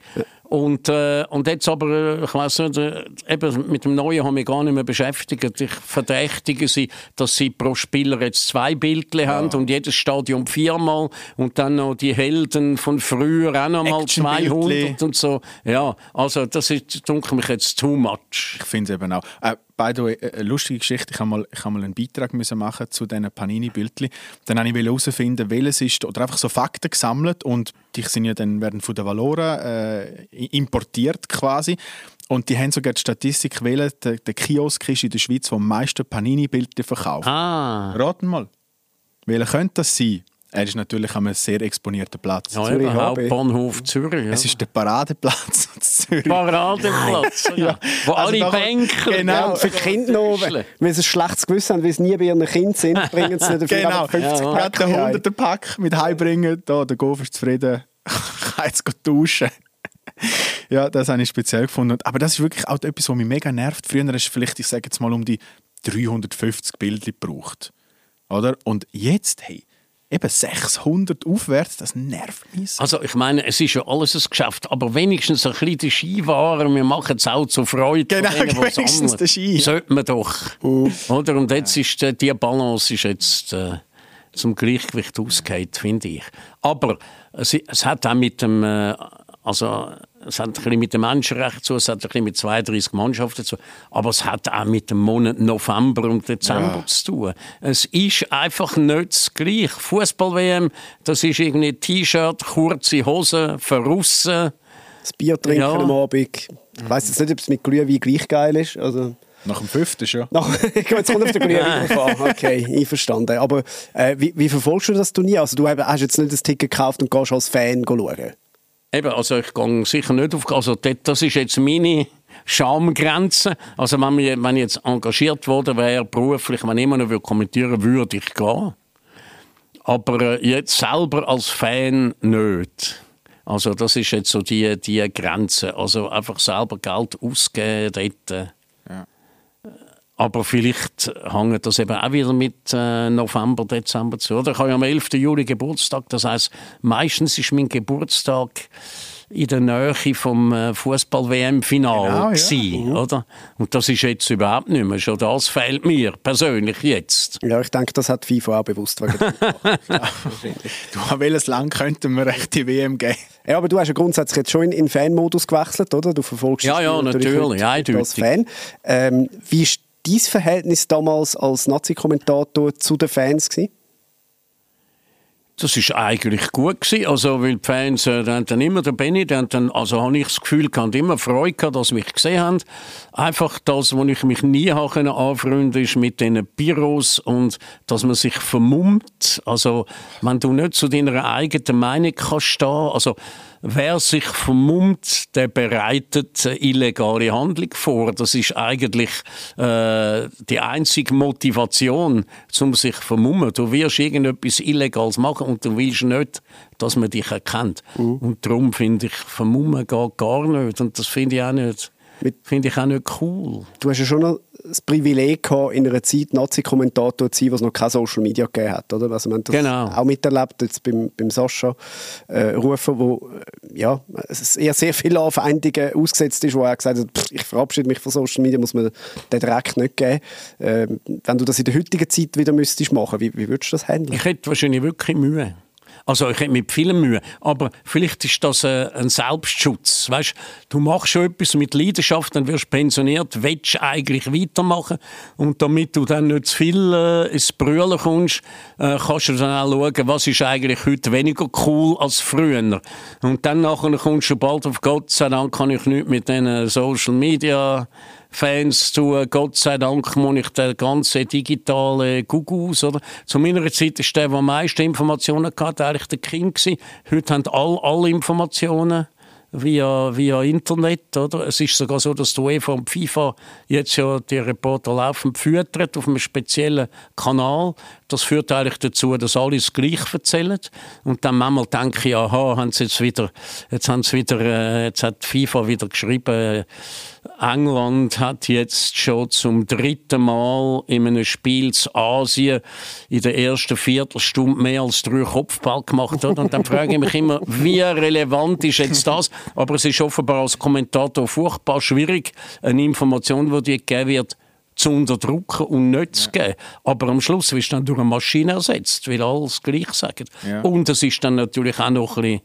D: Und, äh, und jetzt aber, äh, ich weiß nicht, äh, eben mit dem Neuen haben wir gar nicht mehr beschäftigt. Ich verdächtige sie, dass sie pro Spieler jetzt zwei Bildchen ja. haben und jedes Stadion viermal und dann noch die Helden von früher auch noch mal 200 und so. Ja, also das ist, denke mich jetzt too much.
B: Ich finde es eben auch. Äh, by the way, eine lustige Geschichte. Ich habe mal, ich habe mal einen Beitrag müssen machen zu diesen Panini-Bildchen. Dann wollte ich herausfinden, welches ist, oder einfach so Fakten gesammelt und die sind ja dann werden von der Valora äh, importiert quasi. Und die haben sogar die Statistik wählen, der, der Kiosk ist in der Schweiz, der am meisten Panini-Bildchen verkauft.
D: Ah.
B: Raten mal. Welcher könnte das sein? Er ist natürlich an einem sehr exponierten Platz.
D: Ja, eben, Hauptbahnhof Zürich. Ja.
B: Es ist der Paradeplatz
D: Zürich. Paradeplatz, ja. Wo also alle Banker...
A: Genau. Ja, für die Kinder noch, wenn sie ein schlechtes Gewissen haben, weil sie nie bei ihren Kind sind, bringen sie nicht dafür
B: genau. 50 ja, Pack. den 100er Pack mit heimbringen. Da, der Golf ist zufrieden. Ich kann jetzt duschen. ja, das habe ich speziell gefunden. Aber das ist wirklich auch etwas, was mich mega nervt. Früher hast du vielleicht, ich sage jetzt mal, um die 350 Bilder gebraucht. Oder? Und jetzt, hey, eben 600 aufwärts, das nervt mich.
D: Also ich meine, es ist ja alles ein Geschäft, aber wenigstens ein bisschen die Skiware, wir machen es auch zur Freude
B: genau, denen, wenigstens der Ski.
D: Sollte man doch. Uh. Oder? Und jetzt ist, äh, die Balance ist jetzt äh, zum Gleichgewicht ausgeht, finde ich. Aber es, es, hat auch mit dem, äh, also es hat ein bisschen mit den Menschenrechten zu, es hat ein bisschen mit 32 Mannschaften zu, aber es hat auch mit dem Monat November und Dezember ja. zu tun. Es ist einfach nicht das Gleiche. Fußball-WM, das ist irgendwie T-Shirt, kurze Hosen, verrussen.
A: Das Bier trinken ja. am Abend. Ich weiss jetzt nicht, ob es mit Glühwein gleich geil ist. Also
B: nach dem fünften schon?
A: Nach, jetzt kommt auf den Glühwein Okay, einverstanden. Aber äh, wie, wie, verfolgst du das Turnier? Also du hast jetzt nicht das Ticket gekauft und gehst als Fan schauen?
D: Eben, also ich gehe sicher nicht auf, also das ist jetzt meine Schamgrenze. Also wenn, wir, wenn ich jetzt engagiert worden wäre, beruflich, wenn ich immer noch kommentieren würde, würde ich gehen. Aber äh, jetzt selber als Fan nicht. Also das ist jetzt so die, die Grenze. Also einfach selber Geld ausgeben dort. Aber vielleicht hängt das eben auch wieder mit äh, November, Dezember zu. Oder? Ich habe ja am 11. Juli Geburtstag. Das heißt, meistens ist mein Geburtstag in der Nähe vom äh, Fußball-WM-Final genau, ja. Mhm. oder? Und das ist jetzt überhaupt nicht mehr. Schon das fehlt mir persönlich jetzt.
A: Ja, ich denke, das hat FIFA auch bewusst ja,
B: Du, welches Land könnten wir echt die WM geben?
A: Ja, aber du hast ja grundsätzlich jetzt schon in, in Fan-Modus gewechselt, oder? Du verfolgst
D: ja, ja, natürlich,
A: natürlich als Fan. Ähm, wie ist dein Verhältnis damals als Nazi-Kommentator zu den Fans gewesen?
D: Das ist eigentlich gut gewesen. Also, weil die Fans, äh, haben dann immer, der Benny, haben dann, also habe ich das Gefühl gehabt, immer Freude gehabt, dass sie mich gesehen haben. Einfach das, wo ich mich nie habe anfreunden ist mit diesen Büros und dass man sich vermummt. Also, wenn du nicht zu deiner eigenen Meinung kannst stehen, also, Wer sich vermummt, der bereitet illegale Handlung vor. Das ist eigentlich äh, die einzige Motivation, um sich zu vermummen. Du wirst irgendetwas Illegales machen und du willst nicht, dass man dich erkennt. Mhm. Und darum finde ich, vermummen geht gar nicht. Und das finde ich auch nicht, finde ich auch nicht cool.
A: Du hast ja schon das Privileg gehabt, in einer Zeit Nazi-Kommentator zu sein, wo es noch kein Social Media gegeben hat, oder? Also, wir haben das genau. auch miterlebt, jetzt beim, beim Sascha äh, Rufer, wo äh, ja, es eher sehr viele Anfeindungen ausgesetzt ist, wo er gesagt hat, ich verabschiede mich von Social Media, muss man den Dreck nicht geben. Äh, wenn du das in der heutigen Zeit wieder müsstest machen, wie, wie würdest du das handeln?
D: Ich hätte wahrscheinlich wirklich Mühe. Also ich hätte mit viel Mühe. Aber vielleicht ist das äh, ein Selbstschutz. Weißt, du machst schon etwas mit Leidenschaft, dann wirst du pensioniert, willst eigentlich weitermachen. Und damit du dann nicht zu viel äh, ins Brüllen kommst, äh, kannst du dann auch schauen, was ist eigentlich heute weniger cool als früher. Und dann nachher kommst du bald auf Gott sei Dank kann ich nicht mit den Social Media Fans zu. Gott sei Dank muss ich den ganzen digitalen aus. Oder? Zu meiner Zeit war der, der am meisten Informationen hatte, eigentlich der King. Gewesen. Heute haben alle, alle Informationen via, via Internet. Oder? Es ist sogar so, dass die UEFA und FIFA jetzt ja die Reporter laufend füttert auf einem speziellen Kanal. Das führt eigentlich dazu, dass alle das Gleiche erzählen. Und dann manchmal denke ich, aha, haben sie jetzt wieder, jetzt haben sie wieder, äh, jetzt hat FIFA wieder geschrieben, England hat jetzt schon zum dritten Mal in einem Spiel zu Asien in der ersten Viertelstunde mehr als drei Kopfball gemacht. Oder? Und dann frage ich mich immer, wie relevant ist jetzt das? Aber es ist offenbar als Kommentator furchtbar schwierig, eine Information, die dir gegeben wird, zu unterdrücken und nicht zu geben. Aber am Schluss wirst du dann durch eine Maschine ersetzt, weil alles gleich sagen. Ja. Und es ist dann natürlich auch noch ein bisschen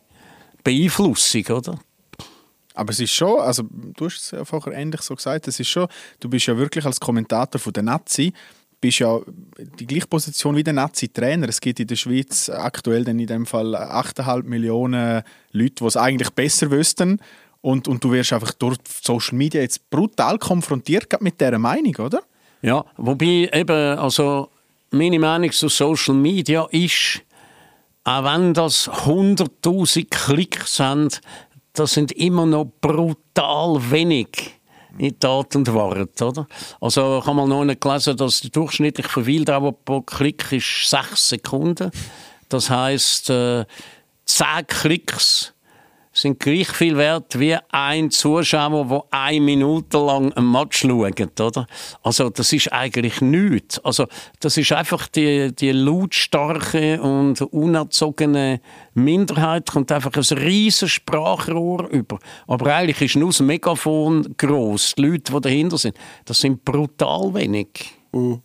D: Beeinflussung, oder?
B: Aber es ist schon, also du hast es ja vorher ähnlich so gesagt, es ist schon, du bist ja wirklich als Kommentator von der Nazi, bist ja die gleiche Position wie der Nazi-Trainer. Es gibt in der Schweiz aktuell dann in dem Fall 8,5 Millionen Leute, die es eigentlich besser wüssten. Und, und du wirst einfach durch Social Media jetzt brutal konfrontiert mit dieser Meinung, oder?
D: Ja, wobei eben, also meine Meinung zu Social Media ist, auch wenn das 100.000 Klicks sind, das sind immer noch brutal wenig in Tat und Wahrheit. Oder? Also ich habe mal noch gelesen, dass die durchschnittliche Verweildauer pro Klick ist 6 Sekunden. Das heißt äh, 10 Klicks sind gleich viel wert wie ein Zuschauer, der eine Minute lang ein Match schaut, oder? Also das ist eigentlich nichts. Also das ist einfach die, die lautstarke und unerzogene Minderheit kommt einfach ein riesiges Sprachrohr über. Aber eigentlich ist nur das Megafon groß. Die Leute, die dahinter sind, das sind brutal wenig.
A: Mhm.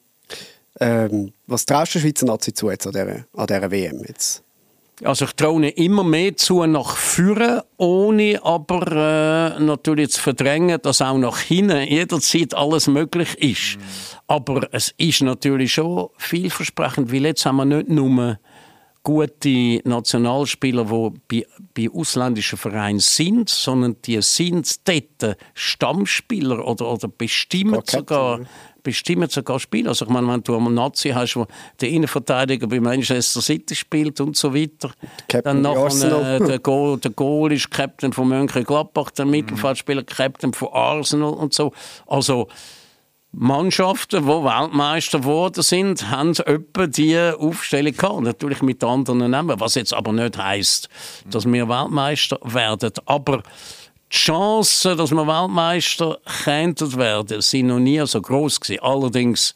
A: Ähm, was traust du der Schweizer Nazi zu jetzt an dieser, an dieser WM jetzt?
D: Also ich traue immer mehr zu nach vorne, ohne aber äh, natürlich zu verdrängen, dass auch nach hinten jederzeit alles möglich ist. Mhm. Aber es ist natürlich schon vielversprechend, weil jetzt haben wir nicht nur gute Nationalspieler, die bei, bei ausländischen Vereinen sind, sondern die sind dort Stammspieler oder, oder bestimmen sogar bestimmen sogar Spiele. Also ich meine, wenn du einen Nazi hast, der den Innenverteidiger bei Manchester City spielt und so weiter, Captain dann nachher äh, der, Goal, der Goal ist Captain von Mönchengladbach, der Mittelfeldspieler Captain von Arsenal und so. Also Mannschaften, die Weltmeister geworden sind, haben etwa diese Aufstellung gehabt. Natürlich mit anderen Namen, was jetzt aber nicht heisst, dass wir Weltmeister werden. Aber die Chancen, dass wir Weltmeister könnten werden, sind noch nie so groß gewesen. Allerdings,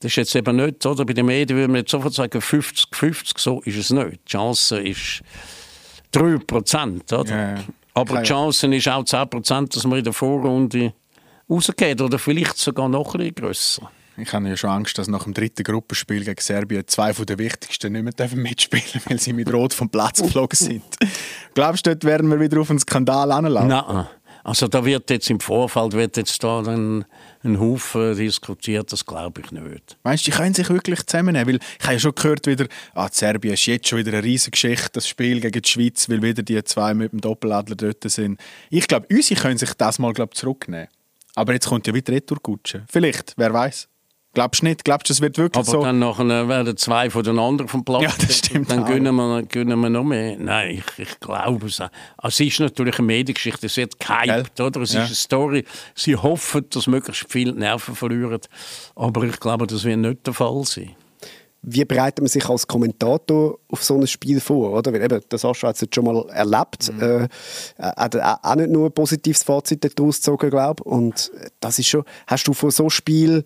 D: das ist jetzt eben nicht, oder? Bei den Medien würde man jetzt sofort sagen, 50-50, so ist es nicht. Die Chance ist 3 Prozent, oder? Ja, ja. Aber die Chance ist auch 10 Prozent, dass wir in der Vorrunde rausgehen oder vielleicht sogar noch ein bisschen grösser.
B: Ich habe ja schon Angst, dass nach dem dritten Gruppenspiel gegen Serbien zwei von den wichtigsten nicht mehr mitspielen dürfen, weil sie mit Rot vom Platz geflogen sind. Glaubst du, dort werden wir wieder auf einen Skandal anlaufen?
D: Nein. Also da wird jetzt im Vorfeld wird jetzt da ein, ein Haufen diskutiert, das glaube ich nicht.
B: Meinst du, die können sich wirklich zusammennehmen? Weil ich habe ja schon gehört wieder, ah, Serbien ist jetzt schon wieder eine riesige Geschichte, das Spiel gegen die Schweiz, weil wieder die zwei mit dem Doppeladler dort sind. Ich glaube, unsere können sich das mal glaub, zurücknehmen. Aber jetzt kommt ja wieder Retourkutsche. Vielleicht, wer weiß. Glaubst du nicht? Glaubst du, es wird wirklich
D: Aber
B: so?
D: Aber dann nachher werden zwei von den anderen vom Platz.
B: Ja, das stimmt.
D: Dann gönnen wir, gönnen wir noch mehr. Nein, ich, ich glaube es. Also, es ist natürlich eine Mediengeschichte. Es wird gehypt, oder? Es ja. ist eine Story. Sie hoffen, dass möglichst viele Nerven verlieren. Aber ich glaube, das wird nicht der Fall sein
A: wie bereitet man sich als Kommentator auf so ein Spiel vor? Oder? Weil eben, das hast du jetzt schon mal erlebt. Mhm. Äh, hat auch nicht nur ein positives Fazit daraus gezogen, glaube ich. Und das ist schon, hast du von so einem Spiel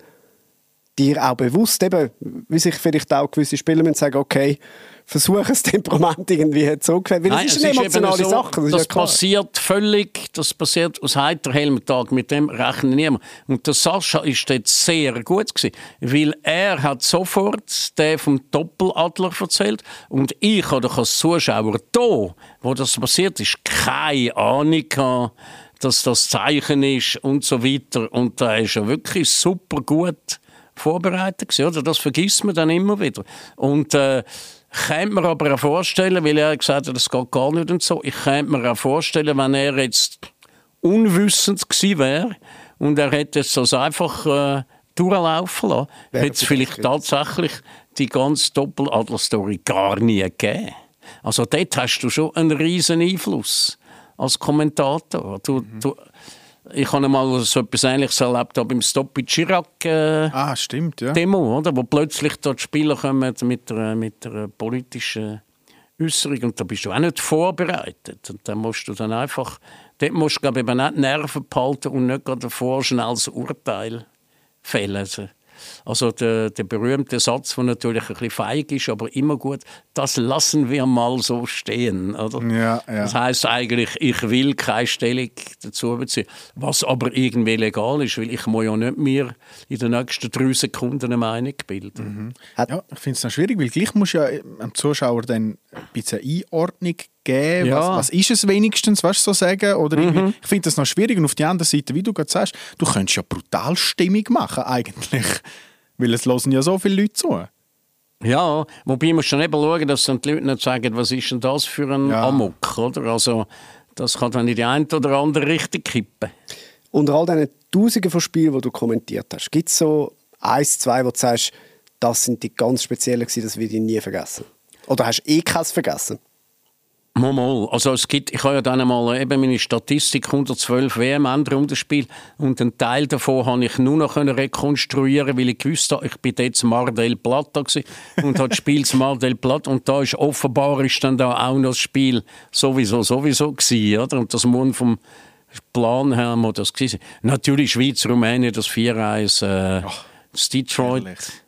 A: dir auch bewusst, eben, wie sich vielleicht auch gewisse Spieler sagen, okay, versuchen das Temperament irgendwie zu weil
D: Nein,
A: das
D: ist
A: eine emotionale so, Sache.
D: Das, das ja passiert völlig, das passiert aus heiterem Tag, mit dem rechnen niemand. Und der Sascha ist dort sehr gut gewesen, weil er hat sofort den vom Doppeladler erzählt und ich oder als Zuschauer da, wo das passiert ist, keine Ahnung gehabt, dass das Zeichen ist und so weiter. Und da ist er wirklich super gut vorbereitet gewesen, oder? Das vergisst man dann immer wieder. Und äh, könnte mir aber auch vorstellen, weil er gesagt hat, das geht gar nicht und so, ich könnte mir auch vorstellen, wenn er jetzt unwissend gewesen wäre und er hätte es also einfach äh, durchlaufen lassen, hätte es vielleicht tatsächlich die ganze Doppeladler-Story gar nie gegeben. Also dort hast du schon einen riesen Einfluss als Kommentator. Du, mhm. du, ich habe mal so etwas Ähnliches erlebt beim Stop Chirac äh,
B: ah, stimmt, ja.
D: Demo, oder? wo plötzlich dort Spieler kommen mit einer, mit einer politischen Äußerung und da bist du auch nicht vorbereitet. Und dann musst du dann einfach, dort musst du glaube ich, eben nicht Nerven behalten und nicht gerade vorschnell das Urteil fällen. Also, also der, der berühmte Satz, der natürlich ein bisschen feig ist, aber immer gut, das lassen wir mal so stehen. Oder?
B: Ja, ja.
D: Das heißt eigentlich, ich will keine Stellung dazu beziehen, was aber irgendwie legal ist, weil ich muss ja nicht mir in den nächsten drei Sekunden eine Meinung bilden.
B: Mhm. Ja, ich finde es noch schwierig, weil gleich muss ja dem Zuschauer dann ein bisschen Einordnung geben? Ja. Was, was, ist es wenigstens, weißt du, so sagen? Oder mhm. Ich finde das noch schwierig. Und auf der anderen Seite, wie du gerade sagst, du könntest ja brutal Stimmung machen eigentlich. Weil es hören ja so viele Leute zu.
D: Ja, wobei man schon eben schauen, dass dann die Leute nicht sagen, was ist denn das für ein ja. Amok, oder? Also, das kann dann in die eine oder andere Richtung kippen.
A: Unter all diesen Tausenden von Spielen, die du kommentiert hast, gibt es so eins, zwei, wo du sagst, das sind die ganz speziellen das werde ich nie vergessen? Oder hast du eh keins vergessen?
D: Mal, mal. Also es gibt, ich habe ja dann einmal eben meine Statistik 112 WM-Endrundenspiel und einen Teil davon habe ich nur noch rekonstruieren, weil ich gewusst habe, ich bin jetzt Mar del Plata und habe das Spiel Mar del Plata und da ist offenbar ist dann da auch noch das Spiel sowieso sowieso gewesen, oder? Und das muss vom Plan her muss das gewesen. Natürlich Schweiz, Rumänien, das 4-1, äh, Detroit. Ehrlich.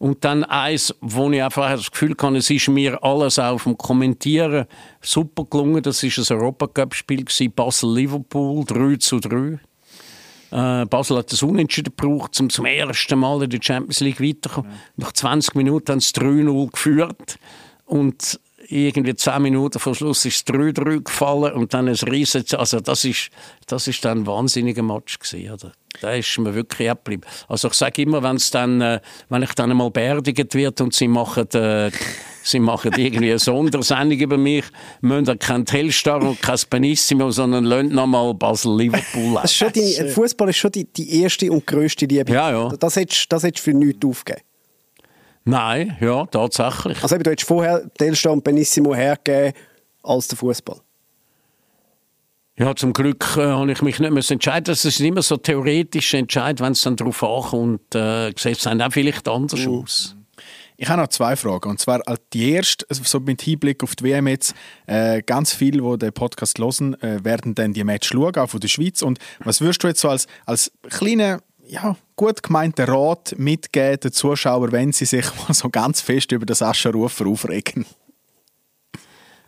D: Und dann eins, wo ich einfach das Gefühl hatte, es ist mir alles auf dem Kommentieren super gelungen. Das war ein Europacup-Spiel, Basel-Liverpool, 3 zu 3. Äh, Basel hat das Unentschieden gebraucht, um zum ersten Mal in der Champions League weiterzukommen. Ja. Nach 20 Minuten haben sie 3-0 geführt. Und irgendwie 10 Minuten vor Schluss ist es 3-3 gefallen und dann ein riesen... Also das ist, das ist dann ein wahnsinniger Match gewesen, oder? Da ist mir wirklich abgeblieben. Also ich sage immer, wenn's dann, äh, wenn ich dann einmal beerdigt wird und sie machen, äh, sie machen irgendwie eine Sondersendung über mich, müssen dann kein Telstar und kein Benissimo, sondern lernt nochmal Basel-Liverpool
A: Fußball ist schon die, die erste und grösste Liebe.
D: Ja, ja.
A: Das hättest du für nichts aufgegeben.
D: Nein, ja, tatsächlich.
A: Also du hättest vorher Telstar und Benissimo hergegeben als der Fußball.
D: Ja, zum Glück äh, habe ich mich nicht mehr entscheiden. Das ist immer so theoretisch Entscheid, wenn es dann darauf ankommt, äh, sieht es dann auch vielleicht anders uh. aus.
B: Ich habe noch zwei Fragen. Und zwar als die erste, also so mit Hinblick auf die WM jetzt, äh, ganz viele, die den Podcast hören, äh, werden dann die Match schauen, auch von der Schweiz. Und was würdest du jetzt so als, als kleiner, ja, gut gemeinter Rat mitgeben den Zuschauern, wenn sie sich mal so ganz fest über das Aschenrufer aufregen?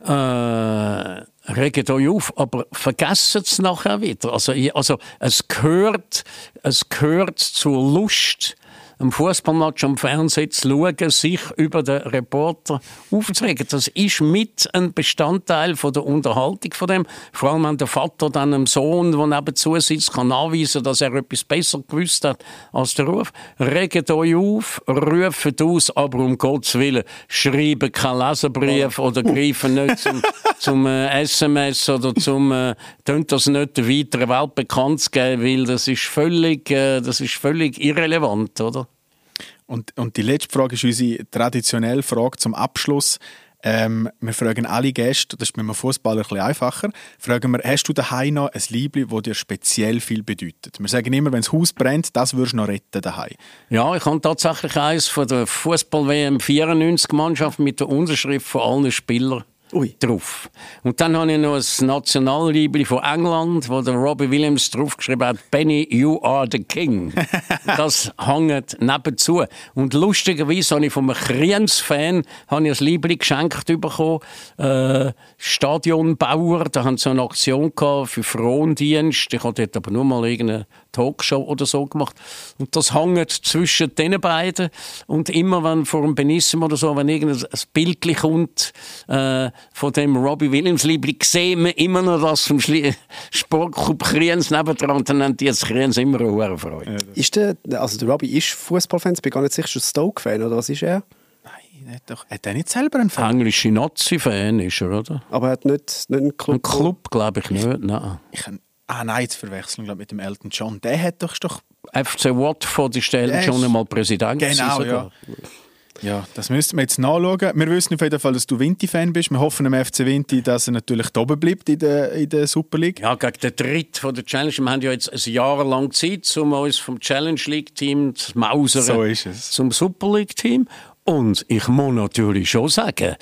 D: Äh regt euch auf, aber vergesst es nachher wieder. Also, also es, gehört, es gehört zur Lust am Fußballmatch am Fernsehen zu schauen, sich über den Reporter aufzuregen. Das ist mit ein Bestandteil von der Unterhaltung von dem. Vor allem wenn der Vater dann einem Sohn, der nebenzu sitzt, kann nachweisen, dass er etwas besser gewusst hat als der Ruf. Regt euch auf, ruft aus, aber um Gottes Willen, schreiben keinen Leserbrief oder greifen nicht zum, zum äh, SMS oder zum, äh, das nicht der weiteren Welt bekannt geben, weil das ist völlig, äh, das ist völlig irrelevant, oder?
B: Und, und die letzte Frage ist unsere traditionelle Frage zum Abschluss. Ähm, wir fragen alle Gäste, das ist mit einem Fußballer ein einfacher, fragen wir, hast du daheim noch ein Liebling, das dir speziell viel bedeutet? Wir sagen immer, wenn das Haus brennt, das würdest du noch retten daheim.
D: Ja, ich habe tatsächlich eins von der Fußball-WM 94 Mannschaft mit der Unterschrift von allen Spielern Ui. drauf. Und dann habe ich noch ein Nationalliebling von England, wo der Robbie Williams draufgeschrieben hat, Benny, you are the king. das hängt nebenzu. Und lustigerweise habe ich von einem Kriens-Fan ein Liebling geschenkt bekommen, äh, Stadionbauer, da haben sie eine Aktion für Frondienst. Ich habe dort aber nur mal irgendeine Talkshow oder so gemacht. Und das hängt zwischen den beiden. Und immer, wenn vor dem Benissimo oder so, wenn irgendein Bild kommt, äh, von dem Robbie Williams Liebling, sehen wir immer noch das vom Schli Sportclub Kriens nebendran und dann haben die jetzt Kriens immer eine Freude.
A: Ist der, also der Robbie ist Fußballfan, ich bin gar nicht sicher, ist Stoke-Fan oder was ist er?
B: Nein, nicht doch. Hat er nicht selber einen
D: Fan? Englische Nazi-Fan ist er, oder?
A: Aber er hat nicht, nicht einen Club?
D: Ein Club, glaube ich nicht, nein.
B: Ich, ah nein, zu verwechseln glaub, mit dem Elton John. Der hat doch... doch
D: FC Watford ist der Elton John einmal Präsident.
B: Genau, ja. Ja, das müssten wir jetzt nachschauen. Wir wissen auf jeden Fall, dass du Vinti-Fan bist. Wir hoffen am FC Vinti, dass er natürlich da oben bleibt in der, in der Super League.
D: Ja, gegen den Dritt von der Challenge. Wir haben ja jetzt ein Jahr lang Zeit, um uns vom Challenge League-Team zu mausern
B: so ist es.
D: zum Super League-Team. Und ich muss natürlich schon sagen,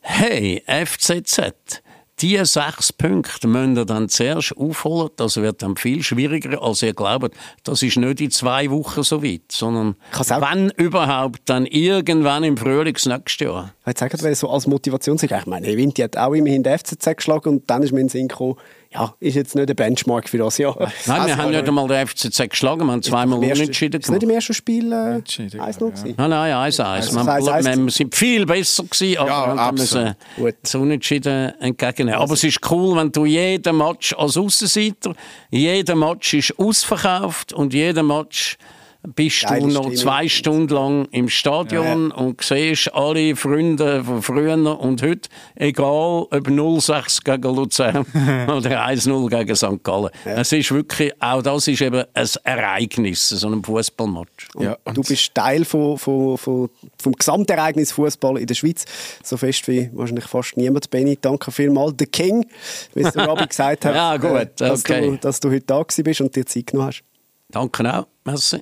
D: hey, FCZ, diese sechs Punkte müsst ihr dann zuerst aufholen. Das wird dann viel schwieriger, als ihr glaubt. Das ist nicht in zwei Wochen so weit, sondern wenn überhaupt, dann irgendwann im Frühling nächstes Jahr.
A: Ich sage so als Motivation, ich meine, Vinti hat auch immerhin den FCZ geschlagen und dann ist mir in den Sinn gekommen, ja, ist jetzt nicht der Benchmark für das Jahr.
D: Nein, wir also, haben nicht einmal den FCZ geschlagen, wir haben zweimal unentschieden
A: gemacht. Ist nicht im ersten Spiel äh, 1-0 ja.
D: Nein, nein, 1-1. Wir sind viel besser gewesen, aber ja, wir müssen das Unentschieden entgegennehmen. Aber es ist cool, wenn du jeden Match als Aussenseiter, jeder Match ist ausverkauft und jeder Match bist Geile du noch Stimmung. zwei Stunden lang im Stadion ja, ja. und siehst alle Freunde von früher und heute, egal ob 0-6 gegen Luzern oder 1-0 gegen St. Gallen. Ja. Es ist wirklich, auch das ist eben ein Ereignis, so ein Fußballmatch.
A: Ja, du bist Teil von, von, von, vom Gesamtereignis Fußball in der Schweiz, so fest wie wahrscheinlich fast niemand. Benny, danke vielmals. The King, wie es der Rabbi gesagt hat,
D: ja, gut, okay.
A: dass, du, dass du heute da bist und dir Zeit genommen hast.
D: Danke auch. Merci.